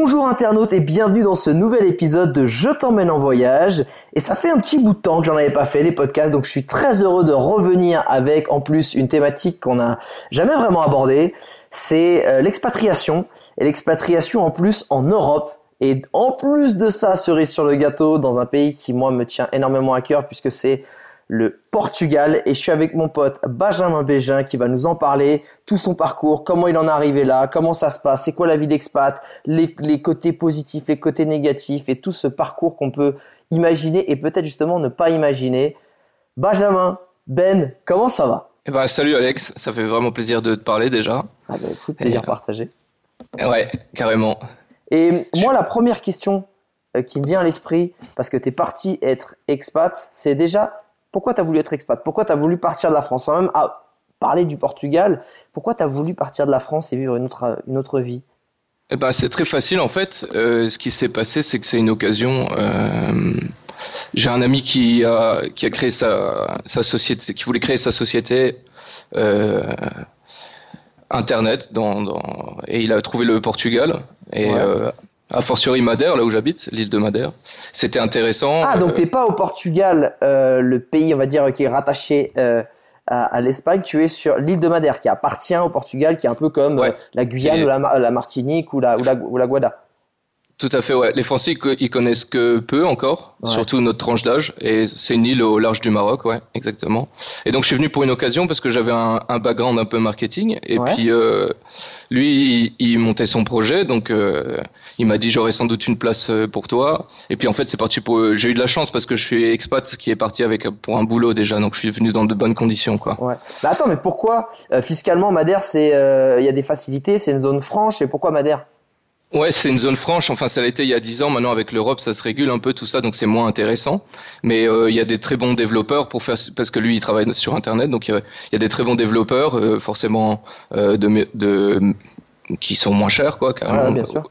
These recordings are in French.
Bonjour internautes et bienvenue dans ce nouvel épisode de Je t'emmène en voyage. Et ça fait un petit bout de temps que j'en avais pas fait les podcasts, donc je suis très heureux de revenir avec en plus une thématique qu'on n'a jamais vraiment abordée, c'est euh, l'expatriation. Et l'expatriation en plus en Europe. Et en plus de ça, cerise sur le gâteau, dans un pays qui moi me tient énormément à cœur puisque c'est le Portugal et je suis avec mon pote Benjamin Bégin qui va nous en parler, tout son parcours, comment il en est arrivé là, comment ça se passe, c'est quoi la vie d'expat, les, les, côtés positifs, les côtés négatifs et tout ce parcours qu'on peut imaginer et peut-être justement ne pas imaginer. Benjamin, Ben, comment ça va? Eh ben, Salut Alex, ça fait vraiment plaisir de te parler déjà. Ah bah écoute, plaisir et, partagé. Ouais, carrément. Et moi la première question euh, qui me vient à l'esprit, parce que tu es parti être expat, c'est déjà pourquoi tu as voulu être expat? Pourquoi tu as voulu partir de la France? Sans même à parler du Portugal, pourquoi tu as voulu partir de la France et vivre une autre, une autre vie? Eh ben, C'est très facile en fait. Euh, ce qui s'est passé, c'est que c'est une occasion. Euh, J'ai un ami qui a, qui a créé sa, sa société, qui voulait créer sa société. Euh, internet dans, dans, et il a trouvé le Portugal et ouais. Euh, a fortiori Madère, là où j'habite, l'île de Madère. C'était intéressant. Ah, donc t'es pas au Portugal, euh, le pays, on va dire, qui est rattaché euh, à, à l'Espagne. Tu es sur l'île de Madère, qui appartient au Portugal, qui est un peu comme Ouais. euh, la Guyane ou la, Ma- la Martinique ou la, ou la, ou la Guada. Tout à fait, ouais. Les Français, ils co- ils connaissent que peu encore, Ouais. surtout notre tranche d'âge. Et c'est une île au large du Maroc, ouais, exactement. Et donc, je suis venu pour une occasion parce que j'avais un, un background un peu marketing. Et Ouais. puis, euh, lui, il, il montait son projet. Donc, euh, il m'a dit, j'aurai sans doute une place euh, pour toi. Et puis, en fait, c'est parti pour... J'ai eu de la chance parce que je suis expat qui est parti avec pour un boulot déjà. Donc, je suis venu dans de bonnes conditions, quoi. Ouais. Bah attends, mais pourquoi euh, fiscalement Madère, c'est, euh, il y a des facilités, c'est une zone franche, et pourquoi Madère? Ouais, c'est une zone franche. Enfin, ça été il y a 10 ans. Maintenant, avec l'Europe, ça se régule un peu tout ça, donc c'est moins intéressant. Mais euh, il y a des très bons développeurs pour faire, parce que lui, il travaille sur Internet, donc il y a, il y a des très bons développeurs, euh, forcément euh, de, de qui sont moins chers, quoi, carrément. Ouais, bien sûr.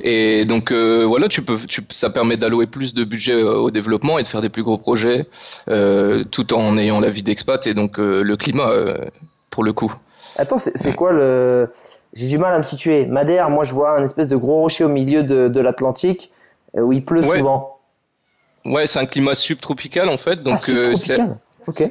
Et donc euh, voilà, tu peux, tu, ça permet d'allouer plus de budget euh, au développement et de faire des plus gros projets, euh, tout en ayant la vie d'expat et donc euh, le climat euh, pour le coup. Attends, c'est c'est quoi le. J'ai du mal à me situer. Madère, moi je vois un espèce de gros rocher au milieu de, de l'Atlantique euh, où il pleut Ouais. souvent. Ouais, c'est un climat subtropical en fait, donc ah, euh.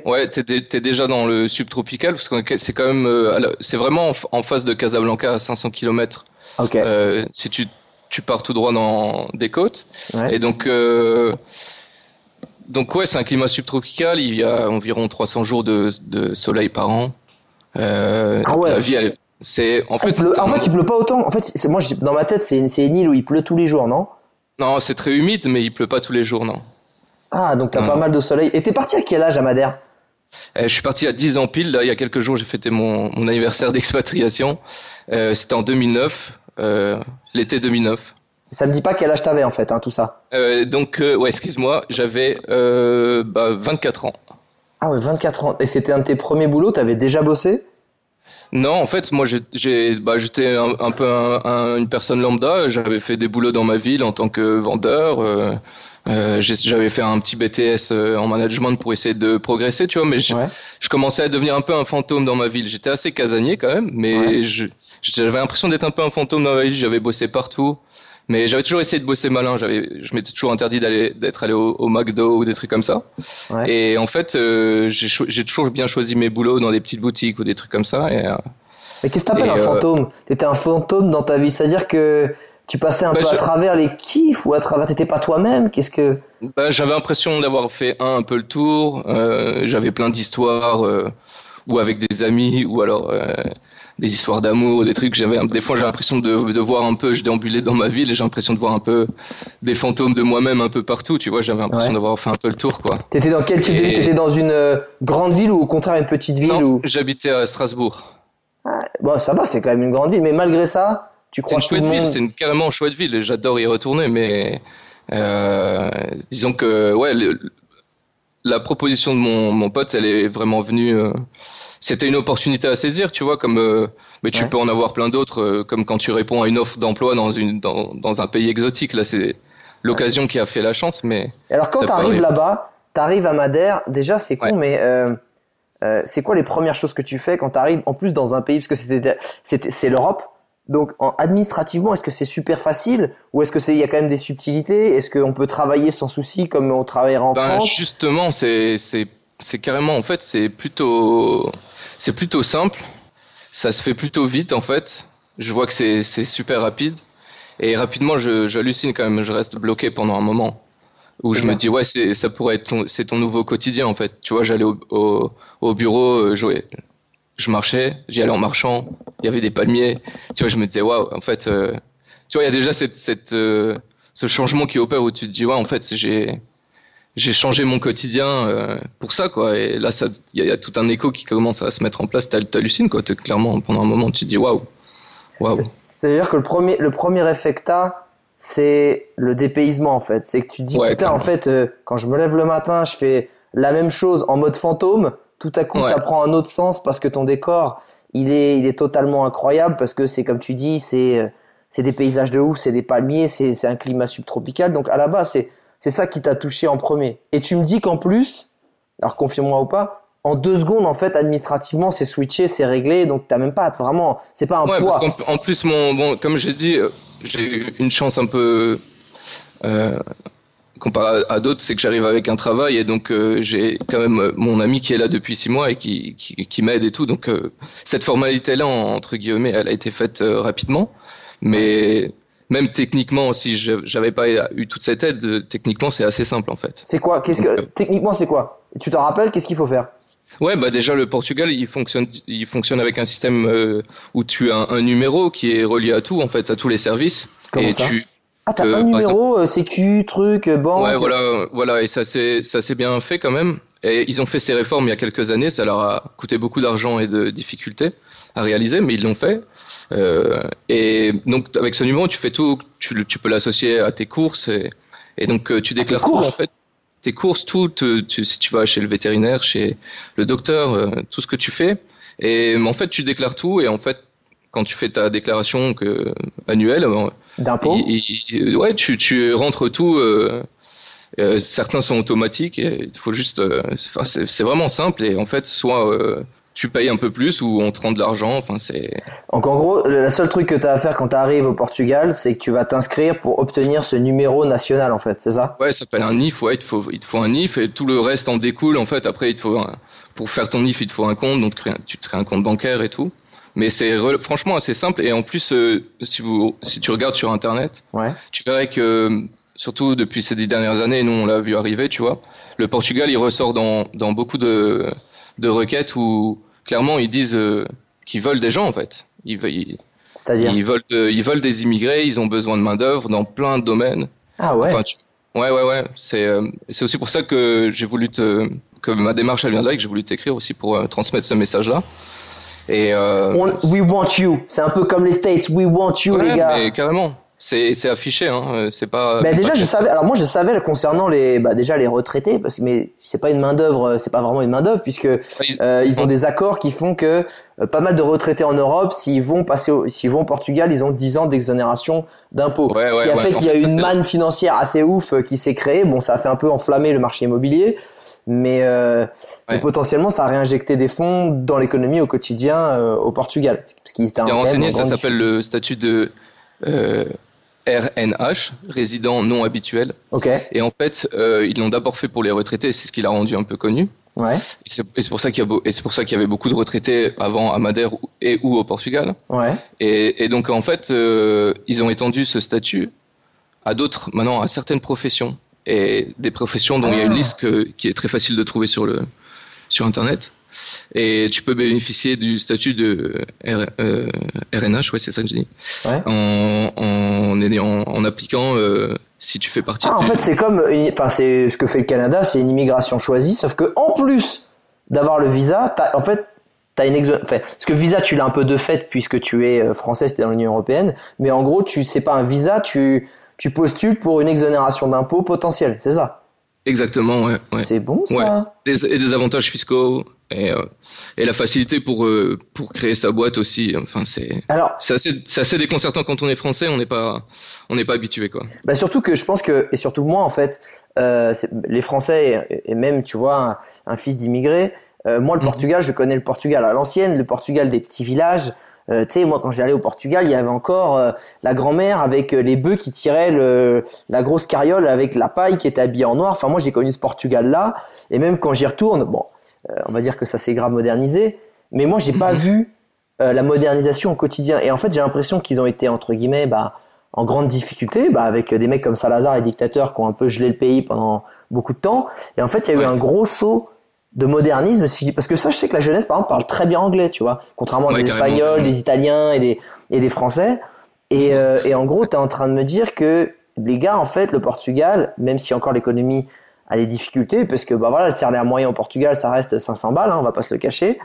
Ouais, t'es, dé- t'es déjà dans le subtropical parce que c'est quand même, euh, c'est vraiment en, face de Casablanca à 500 km. Ok. Euh, si tu, tu pars tout droit dans des côtes. Ouais. Et donc, euh, donc ouais, c'est un climat subtropical. Il y a environ 300 jours de, de soleil par an. Euh, Ah ouais. La vie, elle, c'est en Ah, fait, pleut- en fait, il pleut pas autant. En fait, moi, dans ma tête, c'est une, île où il pleut tous les jours, non? Non, c'est très humide, mais il pleut pas tous les jours, non. Ah, donc t'as pas mal de soleil. Et t'es parti à quel âge à Madère? Euh, je suis parti à 10 ans pile. Là, il y a quelques jours, j'ai fêté mon, mon anniversaire d'expatriation. Euh, c'était en 2009, euh, l'été 2009. Ça me dit pas quel âge t'avais en fait, hein, tout ça. Donc, ouais, excuse-moi, j'avais euh, bah, 24 ans. Ah ouais, 24 ans. Et c'était un de tes premiers boulots, t'avais déjà bossé? Non, en fait, moi, bah, j'étais un, un peu un- un- une personne lambda. J'avais fait des boulots dans ma ville en tant que vendeur. euh, euh, j'ai- j'avais fait un petit BTS euh, en management pour essayer de progresser, tu vois. Mais je, Ouais. je commençais à devenir un peu un fantôme dans ma ville. J'étais assez casanier quand même, mais Ouais. j'avais l'impression d'être un peu un fantôme dans ma ville. J'avais bossé partout. Mais j'avais toujours essayé de bosser malin. J'avais, je m'étais toujours interdit d'aller, d'être allé au, au McDo ou des trucs comme ça. Ouais. Et en fait, euh, j'ai, toujours bien choisi mes boulots dans des petites boutiques ou des trucs comme ça. Et, euh, Mais qu'est-ce que t'appelles un euh, fantôme? T'étais un fantôme dans ta vie, c'est-à-dire que Tu passais un Bah, peu à travers les kiffs ou à travers, t'étais pas toi-même? Qu'est-ce que Bah, j'avais l'impression d'avoir fait un, un peu le tour. Euh, j'avais plein d'histoires, euh, ou avec des amis, ou alors euh, des histoires d'amour, des trucs. J'avais des fois j'ai l'impression de, de voir un peu. Je déambulais dans ma ville et j'ai l'impression de voir un peu des fantômes de moi-même un peu partout. Tu vois, j'avais l'impression Ouais. d'avoir fait un peu le tour, quoi. T'étais dans quel type de ville? T'étais dans une euh, grande ville ou au contraire une petite ville non, ou... j'habitais à Strasbourg. Bon, ça va, c'est quand même une grande ville, mais malgré ça, tu C'est crois une que tout le chouette ville, c'est une carrément chouette ville et j'adore y retourner, mais euh, disons que ouais, le- la proposition de mon, mon pote, elle est vraiment venue. euh, C'était une opportunité à saisir, tu vois, comme euh, mais tu Ouais. peux en avoir plein d'autres, euh, comme quand tu réponds à une offre d'emploi dans une dans, dans un pays exotique. Là, c'est l'occasion qui a fait la chance, mais Et Alors quand t'arrives là-bas, t'arrives à Madère, déjà c'est con, Ouais. mais euh, euh, c'est quoi les premières choses que tu fais quand t'arrives en plus dans un pays, parce que c'était c'était- c'est l'Europe, donc en, administrativement, est-ce que c'est super facile ou est-ce que c'est il y a quand même des subtilités? Est-ce qu'on peut travailler sans souci comme on travaillera en Ben, France? justement, c'est c'est carrément en fait c'est plutôt c'est plutôt simple. Ça se fait plutôt vite en fait. Je vois que c'est c'est super rapide et rapidement je j'hallucine quand même. Je reste bloqué pendant un moment où je me dis ouais c'est ça pourrait être ton, c'est ton nouveau quotidien en fait. Tu vois j'allais au, au au bureau euh, jouer. Je marchais, j'y allais en marchant. Il y avait des palmiers. Tu vois je me disais waouh en fait euh, tu vois il y a déjà cette cette euh, ce changement qui opère où tu te dis ouais en fait j'ai j'ai changé mon quotidien euh, pour ça quoi et là ça il y, a- il y a tout un écho qui commence à se mettre en place T'hal- t'hallucines quoi clairement pendant un moment tu te dis waouh waouh C'est-à-dire que le premier, le premier effet que t'as, c'est le dépaysement en fait. C'est que tu te dis Ouais, putain en fait euh, quand je me lève le matin, je fais la même chose en mode fantôme. Tout à coup, Ouais. ça prend un autre sens parce que ton décor, il est, il est totalement incroyable parce que c'est comme tu dis, c'est, euh, c'est des paysages de ouf, c'est des palmiers, c'est, c'est un climat subtropical. Donc à la base, c'est, c'est ça qui t'a touché en premier. Et tu me dis qu'en plus, alors confirme-moi ou pas, en deux secondes en fait administrativement c'est switché, c'est réglé, donc t'as même pas vraiment, c'est pas un ouais poids. parce qu'en en plus mon bon comme j'ai dit euh, j'ai eu une chance un peu euh, comparé à, à d'autres c'est que j'arrive avec un travail et donc euh, j'ai quand même euh, mon ami qui est là depuis six mois et qui qui, qui m'aide et tout donc euh, cette formalité là entre guillemets elle a été faite rapidement mais même techniquement si je- j'avais pas eu toute cette aide euh, techniquement c'est assez simple en fait C'est quoi? Qu'est-ce que Donc, techniquement c'est quoi? Tu te rappelles? Qu'est-ce qu'il faut faire? Ouais, bah déjà le Portugal, il fonctionne, il fonctionne avec un système euh, où tu as un, un numéro qui est relié à tout, en fait, à tous les services. Comment et ça? tu, Ah t'as un numéro euh, sécu truc euh, banque. ouais, voilà, voilà, et ça s'est, ça s'est bien fait quand même. Et ils ont fait ces réformes il y a quelques années, ça leur a coûté beaucoup d'argent et de difficultés à réaliser, mais ils l'ont fait. Euh, et donc avec ce numéro, tu fais tout, tu, tu peux l'associer à tes courses et, et donc euh, tu déclares tout en fait? Tes courses, tout, te- tu, si tu vas chez le vétérinaire, chez le docteur, euh, tout ce que tu fais. Et en fait, tu déclares tout et en fait, quand tu fais ta déclaration que, annuelle, euh, D'impôt. ouais, tu, tu rentres tout. euh, euh, certains sont automatiques il faut juste. euh, c'est c'est vraiment simple et en fait, soit euh, tu payes un peu plus ou on te rend de l'argent. Enfin, c'est. Donc en gros, le seul truc que t'as à faire quand t'arrives au Portugal, c'est que tu vas t'inscrire pour obtenir ce numéro national en fait, c'est ça? Ouais, ça s'appelle un NIF. Ouais, il te faut, il te faut un NIF et tout le reste en découle. En fait, après, il te faut un- pour faire ton NIF, il te faut un compte, donc tu tu te crées un compte bancaire et tout. Mais c'est franchement assez simple et en plus, euh, si vous, si tu regardes sur internet. Ouais. tu verrais que, surtout depuis ces dix dernières années, nous on l'a vu arriver, tu vois, le Portugal il ressort dans, dans beaucoup de, de requêtes où clairement ils disent euh, qu'ils veulent des gens en fait. Ils, C'est-à-dire ils veulent, euh, ils veulent des immigrés, ils ont besoin de main d'œuvre dans plein de domaines. Ah ouais. Enfin, tu- ouais, ouais, ouais. C'est, euh, c'est aussi pour ça que j'ai voulu te, que ma démarche elle vient de là et que j'ai voulu t'écrire aussi pour euh, transmettre ce message-là. Et euh, On- we want you. C'est un peu comme les States. We want you ouais, les gars. mais carrément, c'est, c'est affiché, hein. euh, C'est pas. C'est déjà pas je savais alors moi je savais concernant les bah déjà les retraités parce que mais c'est pas une main d'œuvre c'est pas vraiment une main d'œuvre puisque Ils- euh, ils ont des accords qui font que euh, pas mal de retraités en Europe s'ils vont passer au, s'ils vont au Portugal ils ont 10 ans d'exonération d'impôts Ouais, ce qui ouais, a ouais, fait qu'il y a une manne financière assez ouf euh, qui s'est créée bon ça a fait un peu enflammer le marché immobilier mais, euh, mais potentiellement ça a réinjecté des fonds dans l'économie au quotidien euh, au Portugal parce qu'ils étaient Bien quand même renseigné, en ça s'appelle le statut de euh, RNH, résident non habituel. Et en fait, euh, ils l'ont d'abord fait pour les retraités, c'est ce qui l'a rendu un peu connu. Ouais. Et c'est pour ça qu'il y a beau- et c'est pour ça qu'il y avait beaucoup de retraités avant à Madère et ou au Portugal. Ouais. Et, et donc en fait, euh, ils ont étendu ce statut à d'autres, maintenant à certaines professions et des professions dont il y a une Ah. liste que- qui est très facile de trouver sur le sur internet. Et tu peux bénéficier du statut de R- euh, RNH, ouais, c'est ça que je dis, Ouais. en, en, en, en appliquant euh, si tu fais partie. Ah, en fait, c'est comme, enfin, c'est ce que fait le Canada, c'est une immigration choisie, sauf que en plus d'avoir le visa, en fait, t'as une exo... enfin, parce que visa, tu l'as un peu de fait puisque tu es euh, français, t'es dans l'Union européenne, mais en gros, tu, c'est pas un visa, tu, tu postules pour une exonération d'impôts potentielle, c'est ça? Exactement, ouais. ouais. C'est bon ça. Des, et des avantages fiscaux et, euh, et la facilité pour euh, pour créer sa boîte aussi. Enfin, c'est Alors, c'est assez c'est assez déconcertant quand on est français, on n'est pas on n'est pas habitué quoi. Bah surtout que je pense que, et surtout moi en fait, euh, c'est- les Français et, et même tu vois un, un fils d'immigré, euh, moi le Mhm. Portugal, je connais le Portugal à l'ancienne, le Portugal des petits villages. Euh, tu sais, moi quand j'allais au Portugal, il y avait encore euh, la grand-mère avec euh, les bœufs qui tiraient le, la grosse carriole avec la paille qui était habillée en noir. Enfin moi j'ai connu ce Portugal-là, et même quand j'y retourne, bon, on va dire que ça s'est grave modernisé, mais moi j'ai pas Mhm. vu euh, la modernisation au quotidien. Et en fait j'ai l'impression qu'ils ont été entre guillemets, bah en grande difficulté, bah, avec des mecs comme Salazar, les dictateurs, qui ont un peu gelé le pays pendant beaucoup de temps. Et en fait, il y a eu Ouais. un gros saut de modernisme, si je dis, parce que ça, je sais que la jeunesse, par exemple, parle très bien anglais, tu vois, contrairement à Ouais, des carrément. Espagnols, des Italiens et des, et des Français. Et, euh, et en gros, tu es en train de me dire que les gars, en fait, le Portugal, même si encore l'économie a des difficultés, parce que bah voilà, le salaire moyen au Portugal, ça reste 500 balles, hein, on va pas se le cacher.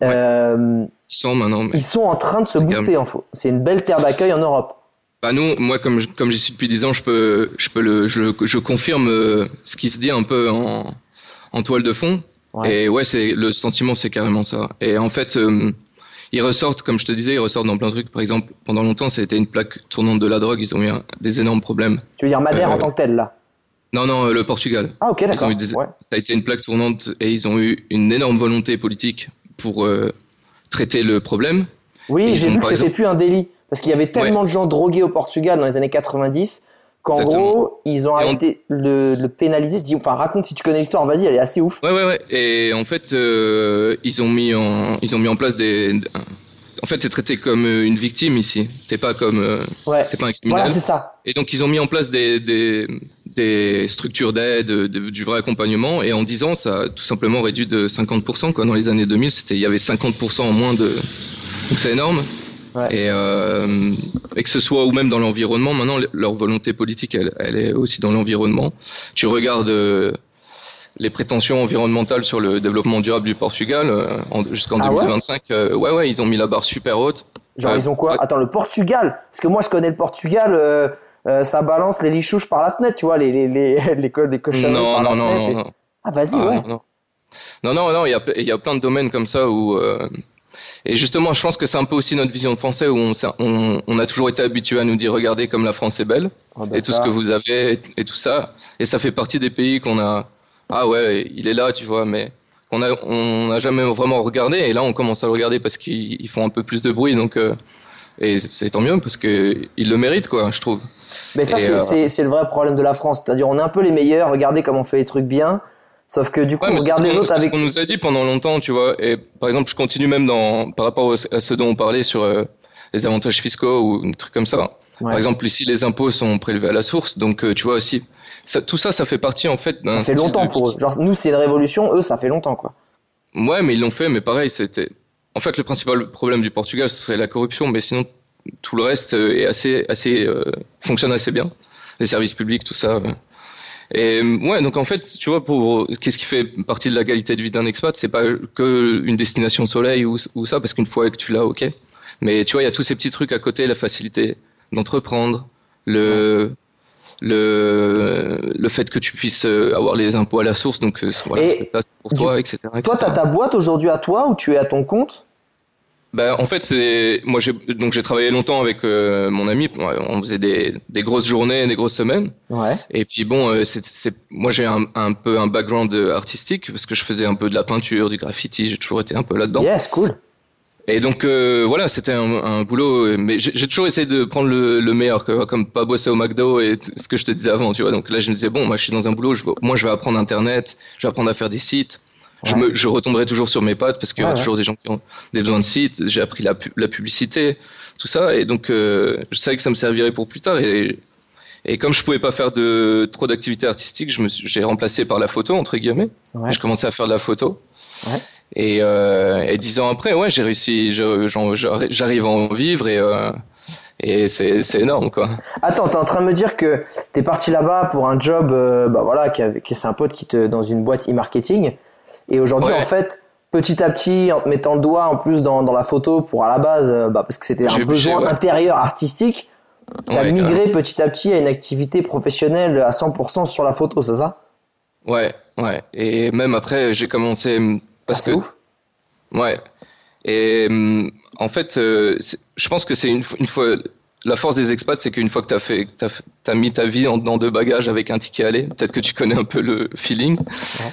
Ouais. Euh, Ils sont maintenant. Mais... ils sont en train de se booster, en fait. C'est une belle terre d'accueil en Europe. Bah nous, moi comme je- comme j'y suis depuis 10 ans, je peux je peux le je, je confirme euh, ce qui se dit un peu en en toile de fond. Ouais. Et ouais, c'est le sentiment, c'est carrément ça. Et en fait, euh, ils ressortent, comme je te disais, ils ressortent dans plein de trucs. Par exemple, pendant longtemps, ça a été une plaque tournante de la drogue. Ils ont eu un- des énormes problèmes. Tu veux dire Madère en tant que tel, là? Non, non, euh, le Portugal. Ah, ok, d'accord. des- Ouais. Ça a été une plaque tournante et ils ont eu une énorme volonté politique pour euh, traiter le problème. Oui, j'ai vu que c'était plus un délit. Parce qu'il y avait tellement de gens drogués au Portugal dans les années 90 qu'en gros, ils ont on- arrêté de le, pénaliser. Dis- Enfin, raconte si tu connais l'histoire, vas-y, elle est assez ouf. Ouais, ouais, ouais. Et en fait, euh, ils ont mis en, ils ont mis en place des. En fait, t'es traité comme une victime ici. T'es pas comme, euh, Ouais. t'es pas un criminel. Voilà, c'est ça. et donc, ils ont mis en place des des, des structures d'aide, de- du vrai accompagnement. Et en 10 ans, ça a tout simplement réduit de 50%. Quoi. Dans les années 2000, c'était, il y avait 50% en moins de. Donc, c'est énorme. Ouais. Et, euh, et que ce soit ou même dans l'environnement, maintenant leur volonté politique, elle, elle est aussi dans l'environnement. Tu regardes euh, les prétentions environnementales sur le développement durable du Portugal euh, en- jusqu'en Ah ouais 2025. euh, ouais, ouais, ils ont mis la barre super haute. Genre, ils ont quoi? Attends, le Portugal? Parce que moi, je connais le Portugal, euh, ça balance les lichouches par la fenêtre, tu vois, les, les, les, les, co- les cochonneries Non, par non, la non, fenêtre. non, et- non. Ah, vas-y, Ah, ouais. non. Non, non, non, il y a, y a plein de domaines comme ça où. euh, et justement, je pense que c'est un peu aussi notre vision de français où on, on, on a toujours été habitué à nous dire regardez comme la France est belle. Ah, bah, et tout ça. ce que vous avez et, et tout ça. Et ça fait partie des pays qu'on a. Ah ouais, il est là, tu vois, mais qu'on a, on n'a jamais vraiment regardé. Et là, on commence à le regarder parce qu'ils ils font un peu plus de bruit, donc. euh, et c'est tant mieux parce que ils le méritent, quoi, je trouve. Mais ça, c'est euh, c'est- le vrai problème de la France. C'est-à-dire, on est un peu les meilleurs, regardez comment on fait les trucs bien. Sauf que du coup, Ouais, on regarde les autres c'est ce avec. qu'on nous a dit pendant longtemps, tu vois. Et par exemple, je continue même dans par rapport à ce dont on parlait sur euh, les avantages fiscaux ou des trucs comme ça. Ouais. Par exemple, ici, les impôts sont prélevés à la source, donc euh, tu vois aussi. Ça, tout ça, ça fait partie en fait d'un. Ça fait longtemps de pour eux. Genre, nous, c'est une révolution, eux, ça fait longtemps, quoi. Ouais, mais ils l'ont fait, mais pareil, c'était. En fait, le principal problème du Portugal, ce serait la corruption, mais sinon, tout le reste euh, est assez, assez, euh, fonctionne assez bien. Les services publics, tout ça. euh. Et euh, ouais, donc en fait, tu vois, pour qu'est-ce qui fait partie de la qualité de vie d'un expat, c'est pas que une destination soleil ou, ou ça, parce qu'une fois que tu l'as, ok. Mais tu vois, il y a tous ces petits trucs à côté, la facilité d'entreprendre, le le le fait que tu puisses euh, avoir les impôts à la source, donc voilà, Et ça, pour du- toi, etc. Toi, etc. t'as ta boîte aujourd'hui à toi ou tu es à ton compte? Bah, en fait, c'est moi j'ai donc j'ai travaillé longtemps avec euh, mon ami. On faisait des, des grosses journées, des grosses semaines. Ouais. Et puis bon, euh, c'est c'est moi j'ai un, un peu un background euh, artistique parce que je faisais un peu de la peinture, du graffiti. J'ai toujours été un peu là-dedans. Yes, cool. Et donc euh, voilà, c'était un, un boulot. euh, Mais j'ai toujours essayé de prendre le, le meilleur, comme pas bosser au McDo et ce que je te disais avant, tu vois. Donc là, je me disais bon, moi je suis dans un boulot. Je, moi, je vais apprendre Internet, je vais apprendre à faire des sites. Je, me, je retomberai toujours sur mes pattes parce qu'il y ouais. toujours des gens qui ont des besoins de sites. J'ai appris la, pu- la publicité, tout ça, et donc euh, je savais que ça me servirait pour plus tard. Et, et comme je pouvais pas faire de trop d'activités artistiques, j'ai remplacé par la photo entre guillemets. Je commençais à faire de la photo. Et, euh, et dix ans après, ouais, j'ai réussi. J'arrive à en vivre et euh, et c'est énorme quoi. Attends, t'es en train de me dire que t'es parti là-bas pour un job, euh, bah voilà, qui c'est un pote qui te dans une boîte e-marketing, et aujourd'hui Ouais. en fait, petit à petit, en te mettant le doigt en plus dans, dans la photo pour à la base, euh, bah, parce que c'était un besoin ouais. intérieur artistique, t'as Ouais, migré petit à petit à une activité professionnelle à 100% sur la photo, c'est ça? Ouais, ouais. Et même après, j'ai commencé hum, parce Ah, que ouf. ouais. Et hum, en fait, euh, je pense que c'est une, une fois la force des expats, c'est qu'une fois que t'as fait, que t'as, t'as mis ta vie en, dans deux bagages avec un ticket aller. Peut-être que tu connais un peu le feeling,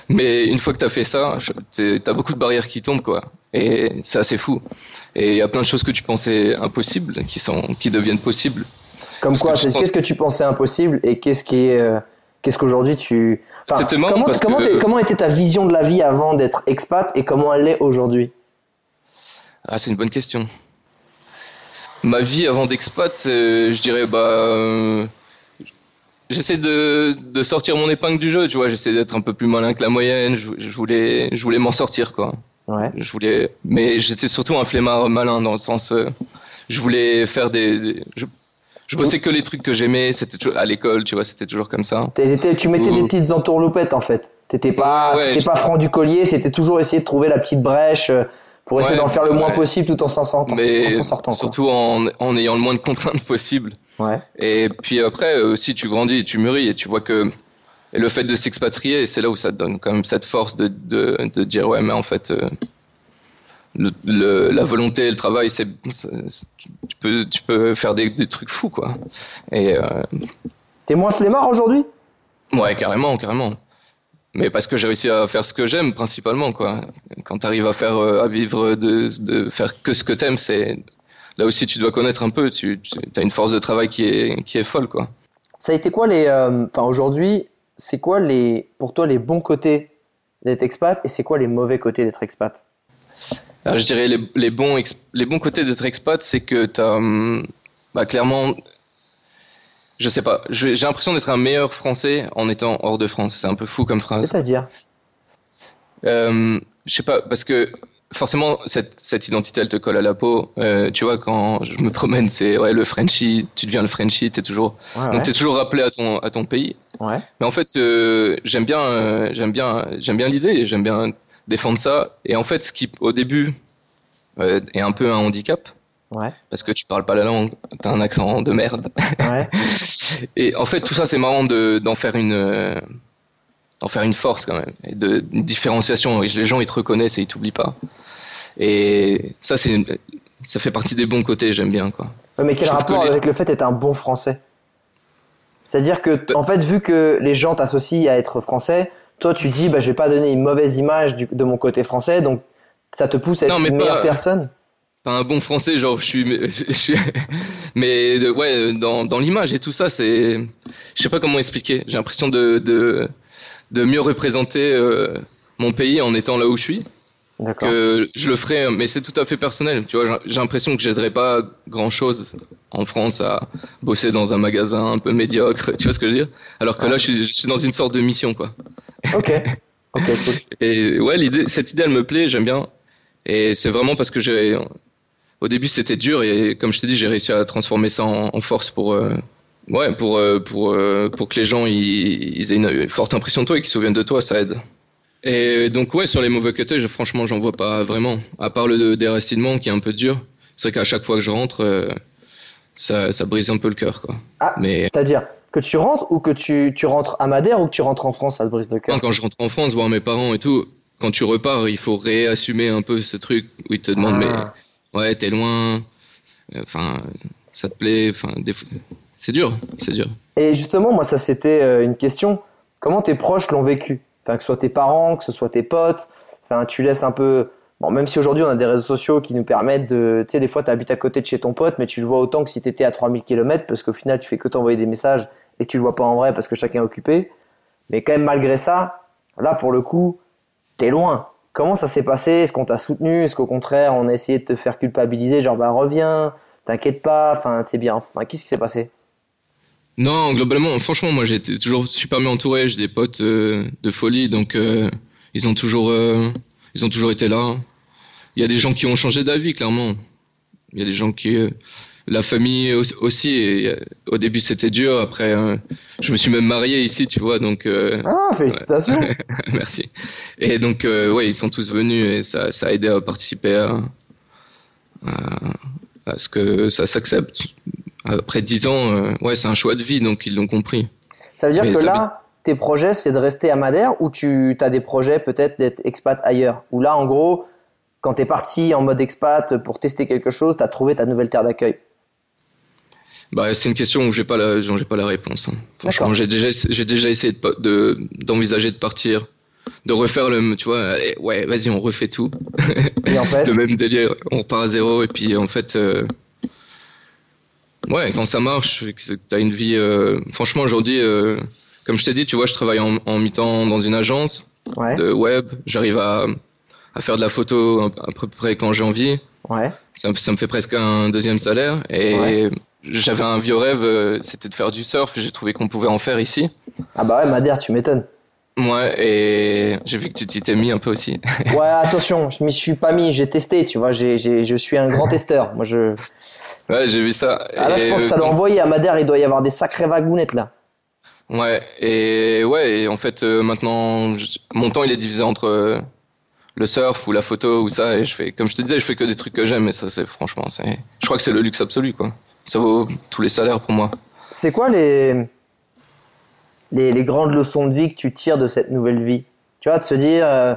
mais une fois que t'as fait ça, t'es- t'as beaucoup de barrières qui tombent quoi. Et c'est assez fou. Et il y a plein de choses que tu pensais impossibles qui sont, qui deviennent possibles. Comme Parce quoi, tu qu'est-ce que tu pensais impossible et qu'est-ce qui est, euh, qu'est-ce qu'aujourd'hui tu. Enfin, C'était marrant comment, parce comment, que- t'es- comment était ta vision de la vie avant d'être expat et comment elle est aujourd'hui? Ah, c'est une bonne question. Ma vie avant d'expat, euh, je dirais bah euh, j'essaie de, de sortir mon épingle du jeu, tu vois, j'essaie d'être un peu plus malin que la moyenne, je, je voulais je voulais m'en sortir quoi. Ouais. Je voulais mais j'étais surtout un flemmard malin dans le sens euh, je voulais faire des, des- je, je bossais que les trucs que j'aimais, c'était à l'école, tu vois, c'était toujours comme ça. Tu mettais Ouh. des petites entourloupettes en fait. T'étais pas, Ouais, pas franc du collier, c'était toujours essayer de trouver la petite brèche euh, pour essayer Ouais, d'en faire le moins ouais. possible tout en s'en sortant. Mais sortant surtout en, en ayant le moins de contraintes possible. Ouais. Et puis après euh, aussi tu grandis, tu mûris et tu vois que et le fait de s'expatrier, c'est là où ça te donne quand même cette force de, de, de dire ouais mais en fait euh, le, le- la volonté, le travail, c'est- tu peux tu peux faire des, des trucs fous quoi. Et euh, T'es moins flemmard aujourd'hui? Ouais carrément carrément. Mais parce que j'ai réussi à faire ce que j'aime principalement quoi. Quand tu arrives à faire euh, à vivre de, de faire que ce que t'aimes, c'est là aussi tu dois connaître un peu. Tu, tu as une force de travail qui est qui est folle quoi. Ça a été quoi les, euh, enfin aujourd'hui, c'est quoi les, pour toi les bons côtés d'être expat et c'est quoi les mauvais côtés d'être expat? Alors, je dirais les, les bons les bons côtés d'être expat, c'est que t'as hum, bah clairement, je sais pas, j'ai l'impression d'être un meilleur Français en étant hors de France. C'est un peu fou comme phrase. C'est-à-dire Euh, je sais pas parce que forcément cette cette identité elle te colle à la peau. Euh, tu vois quand je me promène, c'est ouais le Frenchie, tu deviens le Frenchie, t'es toujours Ouais, ouais. donc t'es toujours rappelé à ton à ton pays. ouais. Mais en fait, euh, j'aime bien, euh, j'aime bien, j'aime bien l'idée, j'aime bien défendre ça. Et en fait, ce qui, au début, euh, est un peu un handicap, Ouais. parce que tu parles pas la langue, t'as un accent de merde. Ouais. Et en fait, tout ça, c'est marrant de, d'en faire une, euh, d'en faire une force quand même, et de, une différenciation. Et Les gens, ils te reconnaissent et ils t'oublient pas. Et ça, c'est, une- ça fait partie des bons côtés, j'aime bien, quoi. Ouais, mais quel Je rapport que les- avec le fait d'être un bon français? C'est-à-dire que, en fait, vu que les gens t'associent à être français, toi tu dis, bah, je vais pas donner une mauvaise image du- de mon côté français, donc ça te pousse à être Non, mais une pas- meilleure personne? Pas un bon français genre je suis je suis mais de- ouais dans dans l'image et tout ça c'est je sais pas comment expliquer j'ai l'impression de de de mieux représenter euh, mon pays en étant là où je suis D'accord. que je le ferai mais c'est tout à fait personnel tu vois j'ai- l'impression que j'aiderais pas grand chose en France à bosser dans un magasin un peu médiocre tu vois ce que je veux dire? Alors que là je suis, je suis dans une sorte de mission quoi Ok. Ok, cool. et ouais, l'idée, cette idée, elle me plaît, j'aime bien. Et c'est vraiment parce que j'ai, au début, c'était dur et comme je t'ai dit, j'ai réussi à transformer ça en, en force pour, euh, ouais, pour, euh, pour, euh, pour que les gens ils, ils aient une forte impression de toi et qu'ils se souviennent de toi, ça aide. Et donc ouais, sur les mauvais côtés, je, franchement, j'en vois pas vraiment. À part le déracinement qui est un peu dur. C'est vrai qu'à chaque fois que je rentre, ça, ça brise un peu le cœur, quoi. Ah, Mais c'est-à-dire que tu rentres ou que tu, tu rentres à Madère ou que tu rentres en France, ça te brise le cœur? quand je rentre en France, voir mes parents et tout, quand tu repars, il faut réassumer un peu ce truc où ils te demandent Ah. mais ouais, t'es loin, enfin, ça te plaît, enfin, c'est dur, c'est dur. Et justement, moi, ça c'était euh, une question. Comment tes proches l'ont vécu? Enfin, que ce soit tes parents, que ce soit tes potes. Enfin, tu laisses un peu. Bon, même si aujourd'hui on a des réseaux sociaux qui nous permettent de. Tu sais, des fois, tu habites à côté de chez ton pote, mais tu le vois autant que si tu étais à 3000 km, parce qu'au final, tu fais que t'envoyer des messages et tu le vois pas en vrai parce que chacun est occupé. Mais quand même, malgré ça, là, pour le coup, t'es loin. Comment ça s'est passé? Est-ce qu'on t'a soutenu? Est-ce qu'au contraire, on a essayé de te faire culpabiliser, genre bah reviens, t'inquiète pas, enfin c'est bien. Enfin, qu'est-ce qui s'est passé? Non, globalement, franchement, moi j'ai été toujours super bien entouré. J'ai des potes euh, de folie, donc euh, ils ont toujours, euh, ils ont toujours été là. Il y a des gens qui ont changé d'avis, clairement. Il y a des gens qui, la famille au- aussi. Et, euh, au début c'était dur. Après, euh, je me suis même marié ici, tu vois. Donc euh, Ah, félicitations. merci. Et donc euh, ouais, ils sont tous venus et ça, ça a aidé à participer à, à, à ce que ça s'accepte. Après dix ans, euh, ouais, c'est un choix de vie, donc ils l'ont compris. Ça veut dire Mais que là, tes projets, c'est de rester à Madère ou tu as des projets peut-être d'être expat ailleurs? Ou là, en gros, quand t'es parti en mode expat pour tester quelque chose, t'as trouvé ta nouvelle terre d'accueil? Bah, c'est une question où j'ai pas la, j'ai pas la réponse. hein. Franchement, j'ai déjà, j'ai déjà essayé de, d'envisager de partir, de refaire le, tu vois, ouais, vas-y, on refait tout. Et en fait, le même délire, on repart à zéro et puis en fait, euh, ouais, quand ça marche, t'as une vie. euh, franchement, aujourd'hui, euh, comme je t'ai dit, tu vois, je travaille en, en mi-temps dans une agence ouais, de web. J'arrive à, à faire de la photo à, peu près quand j'ai envie. ouais. Ça, me- ça me fait presque un deuxième salaire et Ouais. J'avais un vieux rêve, euh, c'était de faire du surf. J'ai trouvé qu'on pouvait en faire ici. Ah bah ouais, Madère, tu m'étonnes. Ouais, et j'ai vu que tu t'y t'es mis un peu aussi. Ouais, attention, je m'y suis pas mis, j'ai testé, tu vois, j'ai, j'ai, je suis un grand testeur. Moi, je. Ouais, j'ai vu ça. Ah là, je pense que ça euh, doit envoyer à Madère, il doit y avoir des sacrées vagounettes là. Ouais, et ouais, et en fait, euh, maintenant, je- mon temps il est divisé entre euh, le surf ou la photo ou ça, et je fais, comme je te disais, je fais que des trucs que j'aime, et ça, c'est franchement, c'est, je crois que c'est le luxe absolu, quoi. Ça vaut tous les salaires pour moi. C'est quoi les, les, les grandes leçons de vie que tu tires de cette nouvelle vie? Tu vois, de se dire, euh,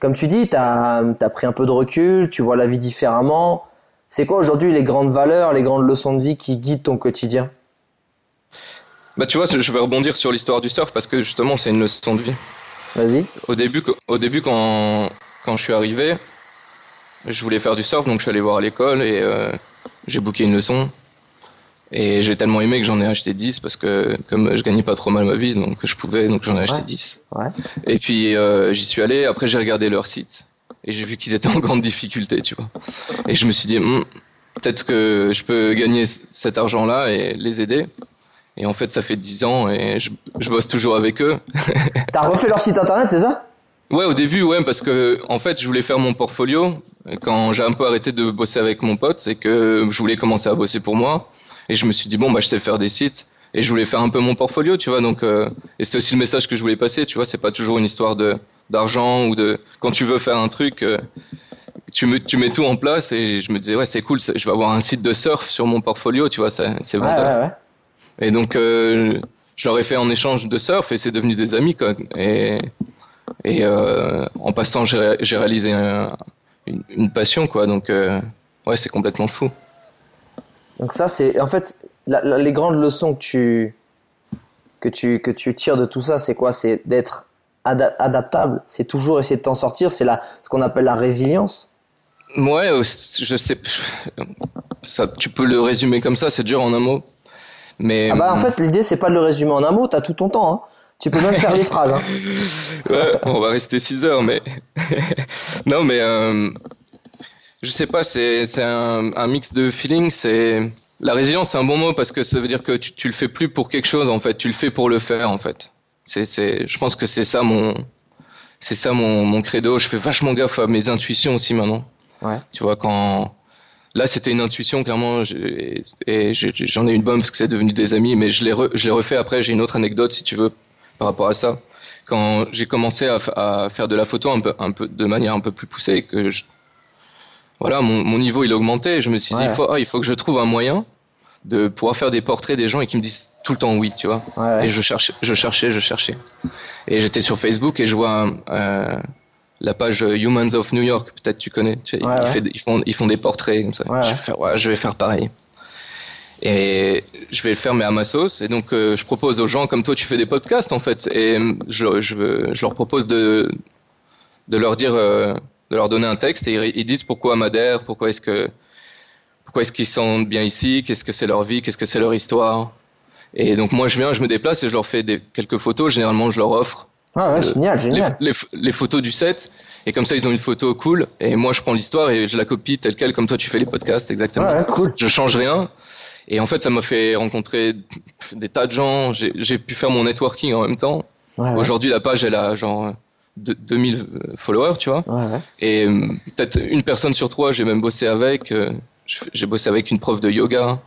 comme tu dis, tu as, pris un peu de recul, tu vois la vie différemment. C'est quoi aujourd'hui les grandes valeurs, les grandes leçons de vie qui guident ton quotidien? Bah, tu vois, je vais rebondir sur l'histoire du surf parce que justement, c'est une leçon de vie. Vas-y. Au début, au début quand, quand je suis arrivé, je voulais faire du surf, donc je suis allé voir à l'école et euh, j'ai booké une leçon. Et j'ai tellement aimé que j'en ai acheté 10 parce que comme je gagnais pas trop mal ma vie, donc je pouvais, donc j'en ai acheté Ouais. 10. Ouais. Et puis euh, j'y suis allé, après j'ai regardé leur site et j'ai vu qu'ils étaient en grande difficulté, tu vois. Et je me suis dit, Hmm, peut-être que je peux gagner cet argent-là et les aider. Et en fait, ça fait 10 ans et je, je bosse toujours avec eux. T'as refait leur site internet, c'est ça? Ouais, au début, ouais, parce que en fait, je voulais faire mon portfolio quand j'ai un peu arrêté de bosser avec mon pote, c'est que je voulais commencer à bosser pour moi, et je me suis dit bon, bah, je sais faire des sites, et je voulais faire un peu mon portfolio, tu vois, donc euh, et c'était aussi le message que je voulais passer, tu vois, c'est pas toujours une histoire de d'argent ou de quand tu veux faire un truc, euh, tu me tu mets tout en place, et je me disais ouais, c'est cool, je vais avoir un site de surf sur mon portfolio, tu vois, c'est Ouais, ouais, ouais. Et donc, euh, je leur ai fait en échange de surf et c'est devenu des amis, quoi. Et, et en passant, j'ai ré- j'ai réalisé un- une, une passion, quoi. Donc, ouais, c'est complètement fou. Donc ça, c'est en fait la- la- les grandes leçons que tu que tu que tu tires de tout ça, c'est quoi? C'est d'être ada- adaptable. C'est toujours essayer de t'en sortir. C'est la ce qu'on appelle la résilience. Ouais, je sais. Ça, tu peux le résumer comme ça, c'est dur en un mot. Mais Ah bah en fait, l'idée c'est pas de le résumer en un mot. T'as tout ton temps. Hein. Tu peux même faire des phrases. Hein. ouais, on va rester 6 heures, mais non, mais euh, je sais pas, c'est un, un mix de feelings. C'est la résilience, c'est un bon mot parce que ça veut dire que tu, tu le fais plus pour quelque chose en fait, tu le fais pour le faire en fait. C'est je pense que c'est ça mon c'est ça mon mon credo. Je fais vachement gaffe à mes intuitions aussi maintenant. Ouais. Tu vois quand Là, c'était une intuition, clairement, et j'en ai une bonne parce que c'est devenu des amis, mais je l'ai re- je l'ai refait après. J'ai une autre anecdote, si tu veux, par rapport à ça. Quand j'ai commencé à, faire de la photo un peu, un peu, de manière un peu plus poussée, et que je, voilà, mon, mon niveau il augmentait, je me suis dit, Ouais. il faut, ah, il faut que je trouve un moyen de pouvoir faire des portraits des gens et qui me disent tout le temps oui, tu vois. Ouais. Et je cherchais, je cherchais, je cherchais. Et j'étais sur Facebook et je vois euh, la page Humans of New York, peut-être tu connais. Tu sais, Ouais, ils, ouais. fait- ils font, ils font des portraits comme ça. Je, vais faire, ouais, je vais faire pareil. Et je vais le faire mais à ma sauce. Et donc euh, je propose aux gens comme toi, tu fais des podcasts en fait. Et euh, je, je, veux- je leur propose de, de leur dire, euh, de leur donner un texte et ils, disent pourquoi Madère, pourquoi est-ce que, pourquoi est-ce qu'ils sont bien ici, qu'est-ce que c'est leur vie, qu'est-ce que c'est leur histoire. Et donc moi je viens, je me déplace et je leur fais des, quelques photos. Généralement je leur offre Ah ouais, génial, les, génial. les, les photos du set. Et comme ça, ils ont une photo cool. Et moi, je prends l'histoire et je la copie telle quelle, comme toi, tu fais les podcasts, exactement. Ouais, ouais, cool. Je change rien. Et en fait, ça m'a fait rencontrer des tas de gens. J'ai pu faire mon networking en même temps. Ouais. Aujourd'hui, la page, elle a genre deux- 2000 followers, tu vois. Ouais, ouais. Et euh, peut-être une personne sur trois, j'ai même bossé avec. euh, j'ai bossé avec une prof de yoga.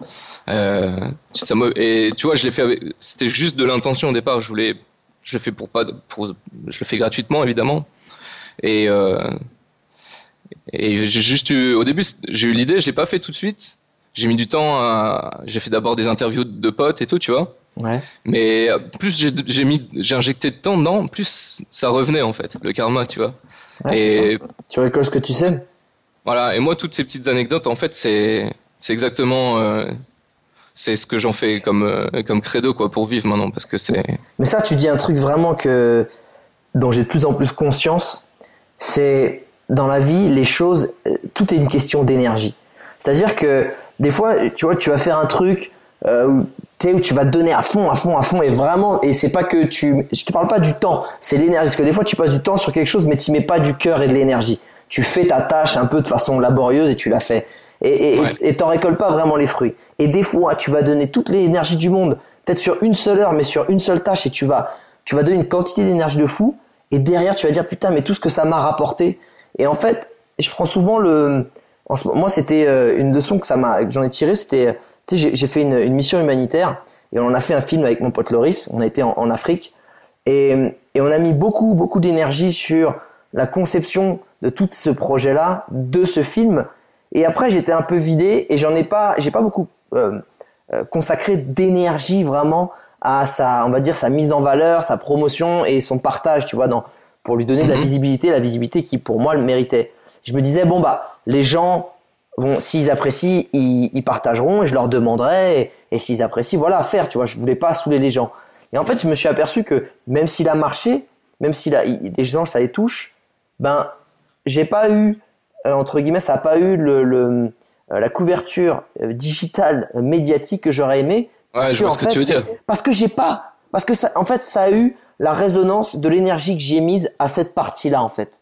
Euh, ça me, et tu vois, je l'ai fait avec. C'était juste de l'intention au départ. Je voulais, je le fais pour pas, pour, je le fais gratuitement évidemment. Et euh, et j'ai juste eu, au début, j'ai eu l'idée, je l'ai pas fait tout de suite. J'ai mis du temps à, j'ai fait d'abord des interviews de potes et tout, tu vois. Ouais. Mais euh, plus j'ai mis, j'ai injecté de temps dedans, plus ça revenait en fait, le karma, tu vois. Ouais, et. Tu récoltes ce que tu sais. voilà, et moi, toutes ces petites anecdotes, en fait, c'est c'est exactement euh, c'est ce que j'en fais comme euh, comme credo quoi pour vivre maintenant parce que c'est Mais ça, tu dis un truc vraiment que dont j'ai de plus en plus conscience, c'est dans la vie, les choses, tout est une question d'énergie. C'est-à-dire que des fois, tu vois, tu vas faire un truc euh, où, tu sais, où tu vas te donner à fond, à fond, à fond, et vraiment, et c'est pas que tu, je te parle pas du temps, c'est l'énergie, parce que des fois, tu passes du temps sur quelque chose, mais tu mets pas du cœur et de l'énergie. Tu fais ta tâche un peu de façon laborieuse et tu la fais. Et et- Ouais. et t'en récoltes pas vraiment les fruits. Et des fois, tu vas donner toute l'énergie du monde, peut-être sur une seule heure, mais sur une seule tâche, et tu vas, tu vas donner une quantité d'énergie de fou. Et derrière, tu vas dire putain, mais tout ce que ça m'a rapporté. Et en fait, je prends souvent le, en ce- moi, c'était euh, une leçon que ça m'a, que j'en ai tiré, c'était, tu sais, j'ai- fait une, une mission humanitaire et on en a fait un film avec mon pote Loris. On a été en, en Afrique et, et on a mis beaucoup, beaucoup d'énergie sur la conception de tout ce projet-là, de ce film. Et après, j'étais un peu vidé et j'en ai pas, j'ai pas beaucoup euh, euh, consacré d'énergie vraiment à sa, on va dire, sa mise en valeur, sa promotion et son partage, tu vois, dans, pour lui donner de la Mhm. visibilité, la visibilité qui pour moi le méritait. Je me disais bon bah les gens vont, s'ils apprécient, ils, ils partageront et je leur demanderai et, et s'ils apprécient, voilà, à faire, tu vois. Je voulais pas saouler les gens. Et en fait, je me suis aperçu que même s'il a marché, même si les gens ça les touche, ben j'ai pas eu euh, entre guillemets, ça a pas eu le, le euh, la couverture euh, digitale médiatique que j'aurais aimé. ouais, je que, vois ce que tu veux dire. Parce que j'ai pas, parce que ça, en fait, ça a eu la résonance de l'énergie que j'ai mise à cette partie-là, en fait.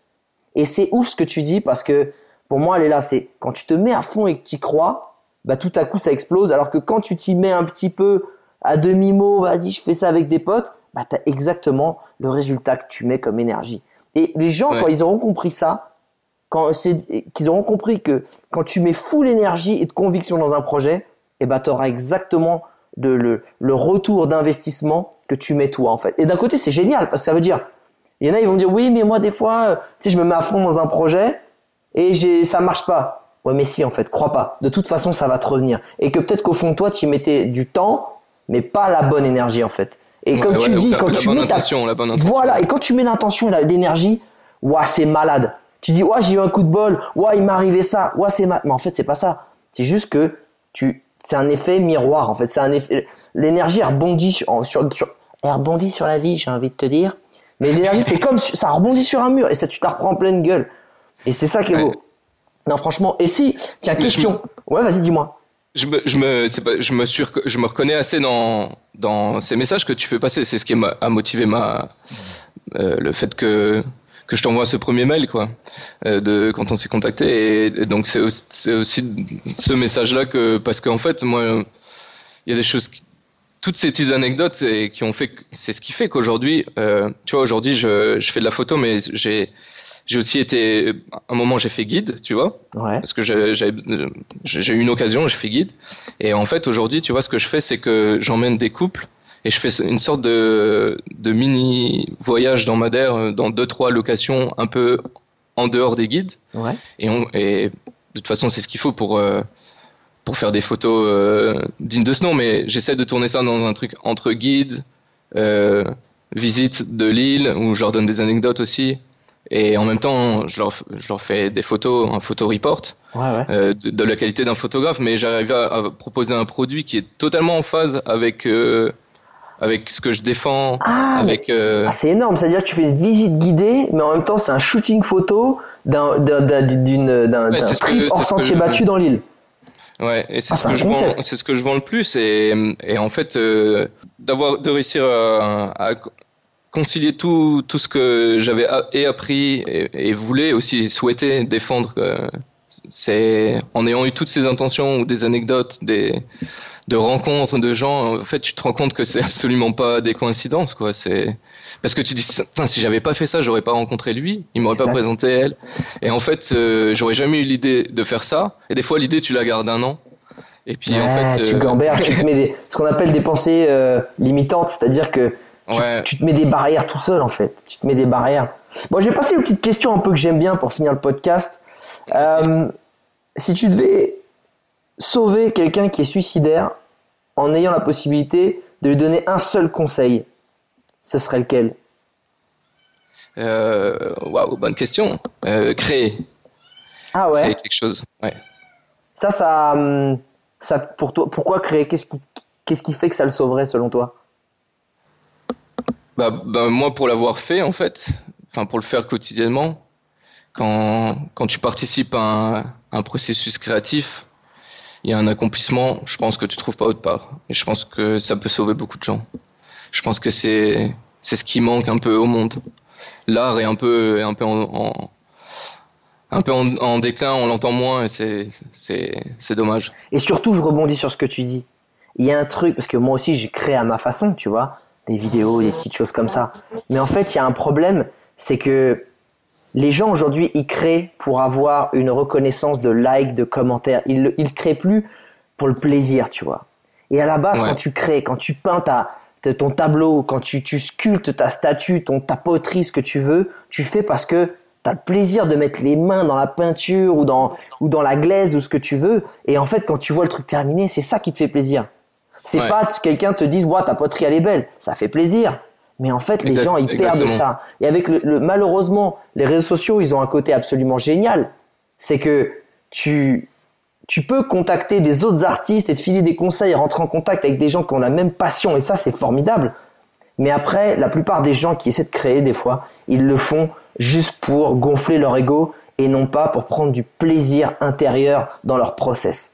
Et c'est ouf ce que tu dis parce que pour moi, elle est là. C'est quand tu te mets à fond et que tu y crois, bah tout à coup ça explose. Alors que quand tu t'y mets un petit peu à demi mot, vas-y, je fais ça avec des potes, bah t'as exactement le résultat que tu mets comme énergie. Et les gens, Ouais. quand ils auront compris ça, quand c'est qu'ils auront compris que quand tu mets full énergie et de conviction dans un projet, eh ben, tu auras exactement de, le, le retour d'investissement que tu mets toi en fait. Et d'un côté, c'est génial parce que ça veut dire, il y en a, ils vont dire oui, mais moi des fois, euh, tu sais, je me mets à fond dans un projet et j'ai, ça marche pas. Ouais, mais si en fait, crois pas. De toute façon, ça va te revenir. Et que peut-être qu'au fond de toi, tu y mettais du temps, mais pas la bonne énergie en fait. Et Ouais, comme tu dis, quand tu mets ta intention, la bonne intention. voilà, et quand tu mets l'intention et l'énergie, ouah, c'est malade. Tu dis, ouah, j'ai eu un coup de bol, ouah, il m'est arrivé ça, ouah, c'est malade. Mais en fait, c'est pas ça. C'est juste que tu, c'est un effet miroir, en fait. C'est un effet, l'énergie rebondit sur, sur, sur- elle rebondit sur la vie, j'ai envie de te dire. Mais l'énergie, c'est comme, ça rebondit sur un mur et ça, tu te la reprends en pleine gueule. Et c'est ça qui est Ouais. beau. Non, franchement, et si, tiens, question. Ouais, vas-y, dis-moi. je me, je me, c'est pas, je me suis, je me reconnais assez dans, dans ces messages que tu fais passer. C'est ce qui a motivé ma, euh, le fait que, que je t'envoie ce premier mail, quoi, euh, de quand on s'est contacté. Et, et donc c'est aussi, c'est aussi ce message-là que, parce qu'en fait, moi, il y a des choses, qui- toutes ces petites anecdotes et qui ont fait, c'est ce qui fait qu'aujourd'hui, euh, tu vois, aujourd'hui, je, je fais de la photo, mais j'ai, j'ai aussi été, à un moment, j'ai fait guide, tu vois Ouais. parce que j'ai eu une occasion, j'ai fait guide. Et en fait, aujourd'hui, tu vois, ce que je fais, c'est que j'emmène des couples et je fais une sorte de, de mini voyage dans Madère, dans deux trois locations un peu en dehors des guides. Ouais. Et, on, et de toute façon, c'est ce qu'il faut pour euh, pour faire des photos euh, dignes de ce nom. Mais j'essaie de tourner ça dans un truc entre guide, euh, visite de l'île où je leur donne des anecdotes aussi. Et en même temps, je leur, je leur fais des photos, un photo report Ouais, ouais. euh, de, de la qualité d'un photographe, mais j'arrive à, à proposer un produit qui est totalement en phase avec euh, avec ce que je défends, Ah, avec euh, Ah, c'est énorme, c'est-à-dire que tu fais une visite guidée, mais en même temps c'est un shooting photo d'un d'un d'un d'une- d'un- Ouais, trip hors sentier je- battu dans l'île. ouais, et c'est Ah, ce que je vends, c'est ce que je vends le plus, et, et en fait euh, d'avoir de réussir à, à concilier tout, tout ce que j'avais et appris et, et voulais aussi souhaiter défendre. euh, c'est en ayant eu toutes ces intentions ou des anecdotes, des de rencontres de gens, en fait, tu te rends compte que c'est absolument pas des coïncidences, quoi. C'est parce que tu dis, si j'avais pas fait ça, j'aurais pas rencontré lui, il m'aurait pas présenté elle. Et en fait, euh, j'aurais jamais eu l'idée de faire ça. Et des fois, l'idée, tu la gardes un an. Et puis, en fait, tu euh, gamberges, tu te mets des, ce qu'on appelle des pensées euh, limitantes, c'est-à-dire que tu, ouais, tu te mets des barrières tout seul en fait. Tu te mets des barrières. Bon, j'ai passé une petite question un peu que j'aime bien pour finir le podcast. Euh, si tu devais sauver quelqu'un qui est suicidaire en ayant la possibilité de lui donner un seul conseil, ce serait lequel? Euh, waouh, bonne question. Euh, créer, Ah ouais? créer quelque chose. Ouais. Ça, ça, hum, ça, pour toi, pourquoi créer? Qu'est-ce qui, qu'est-ce qui fait que ça le sauverait selon toi? Bah, bah, moi, pour l'avoir fait, en fait, enfin, pour le faire quotidiennement, quand, quand tu participes à un, un processus créatif, il y a un accomplissement, je pense que tu trouves pas autre part. Et je pense que ça peut sauver beaucoup de gens. Je pense que c'est, c'est ce qui manque un peu au monde. L'art est un peu, est un peu en, un peu en déclin, on l'entend moins et c'est, c'est, c'est dommage. Et surtout, je rebondis sur ce que tu dis. Il y a un truc, parce que moi aussi, j'ai créé à ma façon, tu vois, des vidéos, des petites choses comme ça. Mais en fait, il y a un problème, c'est que les gens aujourd'hui, ils créent pour avoir une reconnaissance de likes, de commentaires. Ils, ils créent plus pour le plaisir, tu vois. Et à la base, Ouais. quand tu crées, quand tu peins ta, ton tableau, quand tu, tu sculptes ta statue, ton, ta poterie, ce que tu veux, tu fais parce que tu as le plaisir de mettre les mains dans la peinture ou dans, ou dans la glaise ou ce que tu veux. Et en fait, quand tu vois le truc terminé, c'est ça qui te fait plaisir. C'est Ouais. pas que quelqu'un te dise, ouais, ta poterie, elle est belle. Ça fait plaisir. Mais en fait, les Exact- gens, ils perdent ça. Et avec le, le- malheureusement, les réseaux sociaux, ils ont un côté absolument génial. C'est que tu, tu peux contacter des autres artistes et te filer des conseils, rentrer en contact avec des gens qui ont la même passion. Et ça, c'est formidable. Mais après, la plupart des gens qui essaient de créer, des fois, ils le font juste pour gonfler leur ego et non pas pour prendre du plaisir intérieur dans leur process.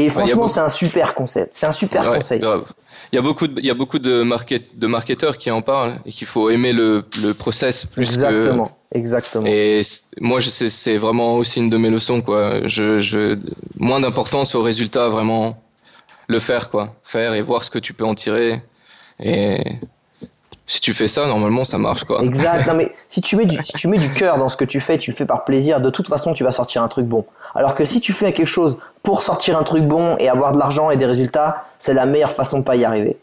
Et franchement, beaucoup- c'est un super concept. C'est un super Ouais, conseil. grave. Il y a beaucoup de, il y a beaucoup de, market, de marketeurs qui en parlent et qu'il faut aimer le, le process plus Exactement. Exactement. que. Et c- moi, c'est vraiment aussi une de mes leçons, quoi. Je, je, moins d'importance au résultat, vraiment le faire, quoi. Faire et voir ce que tu peux en tirer. Et si tu fais ça, normalement, ça marche, quoi. Exact. Non, mais si tu mets du, si tu mets du cœur dans ce que tu fais, tu le fais par plaisir, de toute façon, tu vas sortir un truc bon. Alors que si tu fais quelque chose pour sortir un truc bon et avoir de l'argent et des résultats, c'est la meilleure façon de pas y arriver.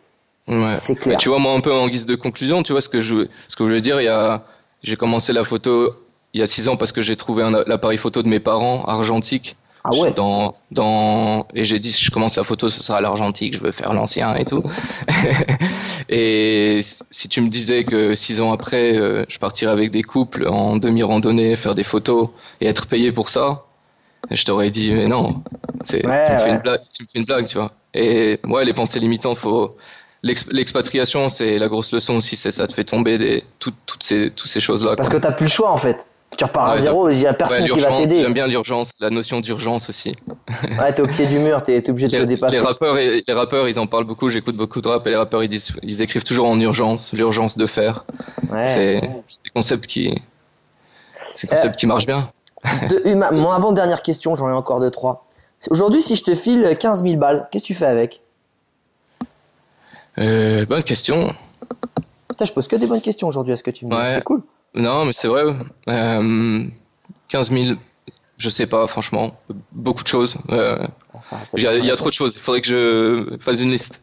Ouais. C'est clair. Mais tu vois, moi, un peu en guise de conclusion, tu vois ce que je, ce que je veux dire, il y a, j'ai commencé la photo il y a six ans parce que j'ai trouvé un, l'appareil photo de mes parents argentique. Ah ouais. Dans, dans, et j'ai dit, si je commence la photo, ce sera l'argentique, je veux faire l'ancien et tout. et si tu me disais que six ans après, euh, je partirais avec des couples en demi-randonnée, faire des photos et être payé pour ça, je t'aurais dit, mais non, Ouais, tu, me fais une blague, tu me fais une blague, tu vois. Et ouais, les pensées limitantes, faut, l'ex- l'expatriation, c'est la grosse leçon aussi, c'est ça te fait tomber des, toutes, toutes ces, toutes ces choses-là. Parce quoi. que t'as plus le choix en fait. Tu repars à Ouais, zéro, il y a personne qui va t'aider. j'aime bien l'urgence, la notion d'urgence aussi. Ouais, t'es au pied du mur, t'es obligé de te dépasser. les rappeurs, et- les rappeurs, ils en parlent beaucoup. J'écoute beaucoup de rap et les rappeurs, ils disent, ils écrivent toujours en urgence, l'urgence de faire. Ouais. C'est, des concepts qui, c'est qui marchent bien. De- mon avant-dernière question, j'en ai encore deux, trois. Aujourd'hui, si je te file 15 000 balles, qu'est-ce que tu fais avec? Euh, bonne question. Putain, je pose que des bonnes questions aujourd'hui à ce que tu me dis. Ouais. C'est cool. Non, mais c'est vrai. Euh, 15 000, je sais pas, franchement, beaucoup de choses. Euh, il y a, il trop de choses. Il faudrait que je fasse une liste.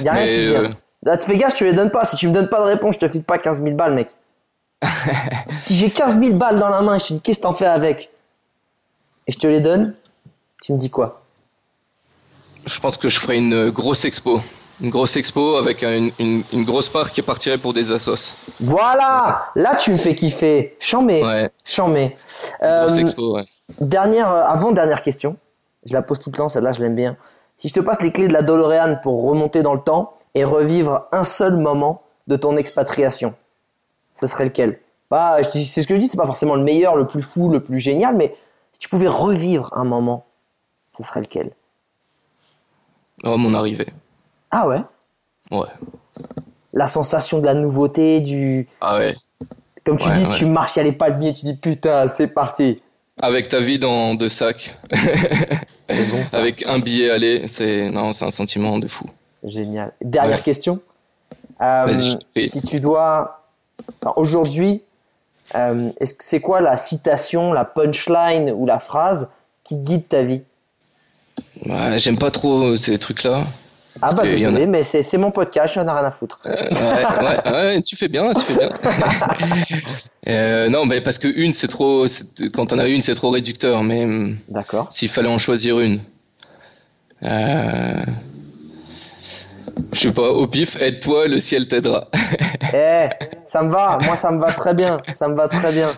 Y a rien Mais, qui euh, Là, tu fais gaffe, je te les donne pas. Si tu me donnes pas de réponse, je te file pas 15 000 balles, mec. Si j'ai 15 000 balles dans la main et je te dis qu'est-ce que t'en fais avec? Et je te les donne, tu me dis quoi? Je pense que je ferai une grosse expo. Une grosse expo avec une, une, une grosse part qui partirait pour des assos. Voilà Là, tu me fais kiffer. Chambé. Ouais, Chambé. une Euh, grosse expo, ouais. Dernière, euh, avant dernière question. Je la pose tout le temps, celle-là, je l'aime bien. Si je te passe les clés de la DeLorean pour remonter dans le temps et revivre un seul moment de ton expatriation, ce serait lequel? Pas, dis- c'est ce que je dis, c'est pas forcément le meilleur, le plus fou, le plus génial, mais si tu pouvais revivre un moment, ce serait lequel? Oh, mon arrivée. Ah ouais? Ouais. la sensation de la nouveauté, du. Ah ouais. Comme tu Ouais, dis, ouais. tu marches, il y a les palmiers, tu dis putain, c'est parti. Avec ta vie dans deux sacs, C'est bon ça. avec un billet aller, c'est non, c'est un sentiment de fou. Génial. Dernière Ouais. question. Euh, si tu dois. Aujourd'hui, euh, c'est quoi la citation, la punchline ou la phrase qui guide ta vie? Ouais, J'aime pas trop ces trucs-là. Ah bah désolé, mais c'est mon podcast, j'en ai rien à foutre. Euh, ouais, ouais, ouais, tu fais bien, tu fais bien. Euh, non, mais parce que une, c'est trop. Quand on a une, c'est trop réducteur. Mais hum, D'accord. s'il fallait en choisir une, euh, je sais pas, au pif, aide-toi, le ciel t'aidera. Eh, ça me va, moi ça me va très bien, ça me va très bien.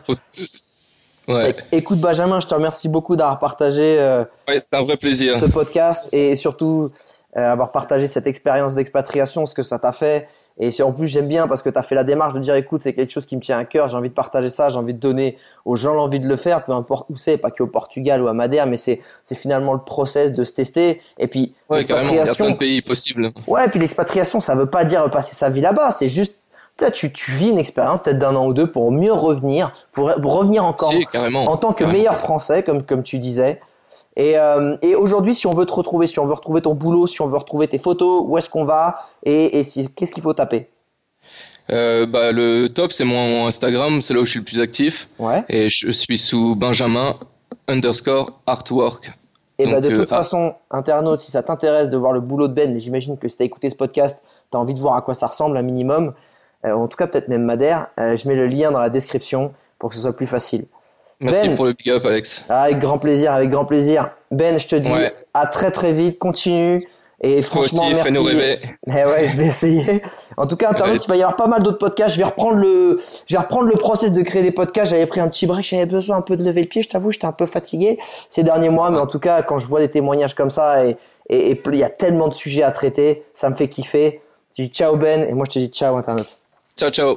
Ouais, Écoute Benjamin, je te remercie beaucoup d'avoir partagé euh, ouais, un vrai plaisir. ce podcast et surtout euh, avoir partagé cette expérience d'expatriation, ce que ça t'a fait. Et en plus, j'aime bien parce que tu as fait la démarche de dire écoute, c'est quelque chose qui me tient à cœur, j'ai envie de partager ça, j'ai envie de donner aux gens l'envie de le faire, peu importe où c'est, pas qu'au Portugal ou à Madère, mais c'est c'est finalement le process de se tester. Et puis, Ouais, l'expatriation, pays possibles. ouais, et puis l'expatriation, ça veut pas dire passer sa vie là-bas, c'est juste, tu, tu vis une expérience peut-être d'un an ou deux pour mieux revenir, pour, pour revenir encore Si, en tant que Carrément. meilleur français, comme, comme tu disais. Et, euh, et aujourd'hui, si on veut te retrouver, si on veut retrouver ton boulot, si on veut retrouver tes photos, où est-ce qu'on va et, et si, qu'est-ce qu'il faut taper? Euh, bah, le top, c'est mon Instagram, c'est là où je suis le plus actif. Ouais. Et je suis sous Benjamin underscore artwork. Et bah de euh, toute ah. façon, internaute, si ça t'intéresse de voir le boulot de Ben, mais j'imagine que si t'as écouté ce podcast, t'as envie de voir à quoi ça ressemble un minimum, euh, en tout cas peut-être même Madère, je mets le lien dans la description pour que ce soit plus facile. Merci Ben. pour le big up, Alex. Avec grand plaisir, avec grand plaisir. Ben, je te dis Ouais. à très très vite, continue. Et Toi aussi, franchement, merci. fais-nous rêver. Mais ouais, je vais essayer. En tout cas, Ouais. il va y avoir pas mal d'autres podcasts. Je vais reprendre le, je vais reprendre le process de créer des podcasts. J'avais pris un petit break, j'avais besoin un peu de lever le pied. Je t'avoue, j'étais un peu fatigué ces derniers mois, mais en tout cas, quand je vois des témoignages comme ça et et il y a tellement de sujets à traiter, ça me fait kiffer. Je dis ciao Ben et moi je te dis ciao internaute. Ciao, ciao.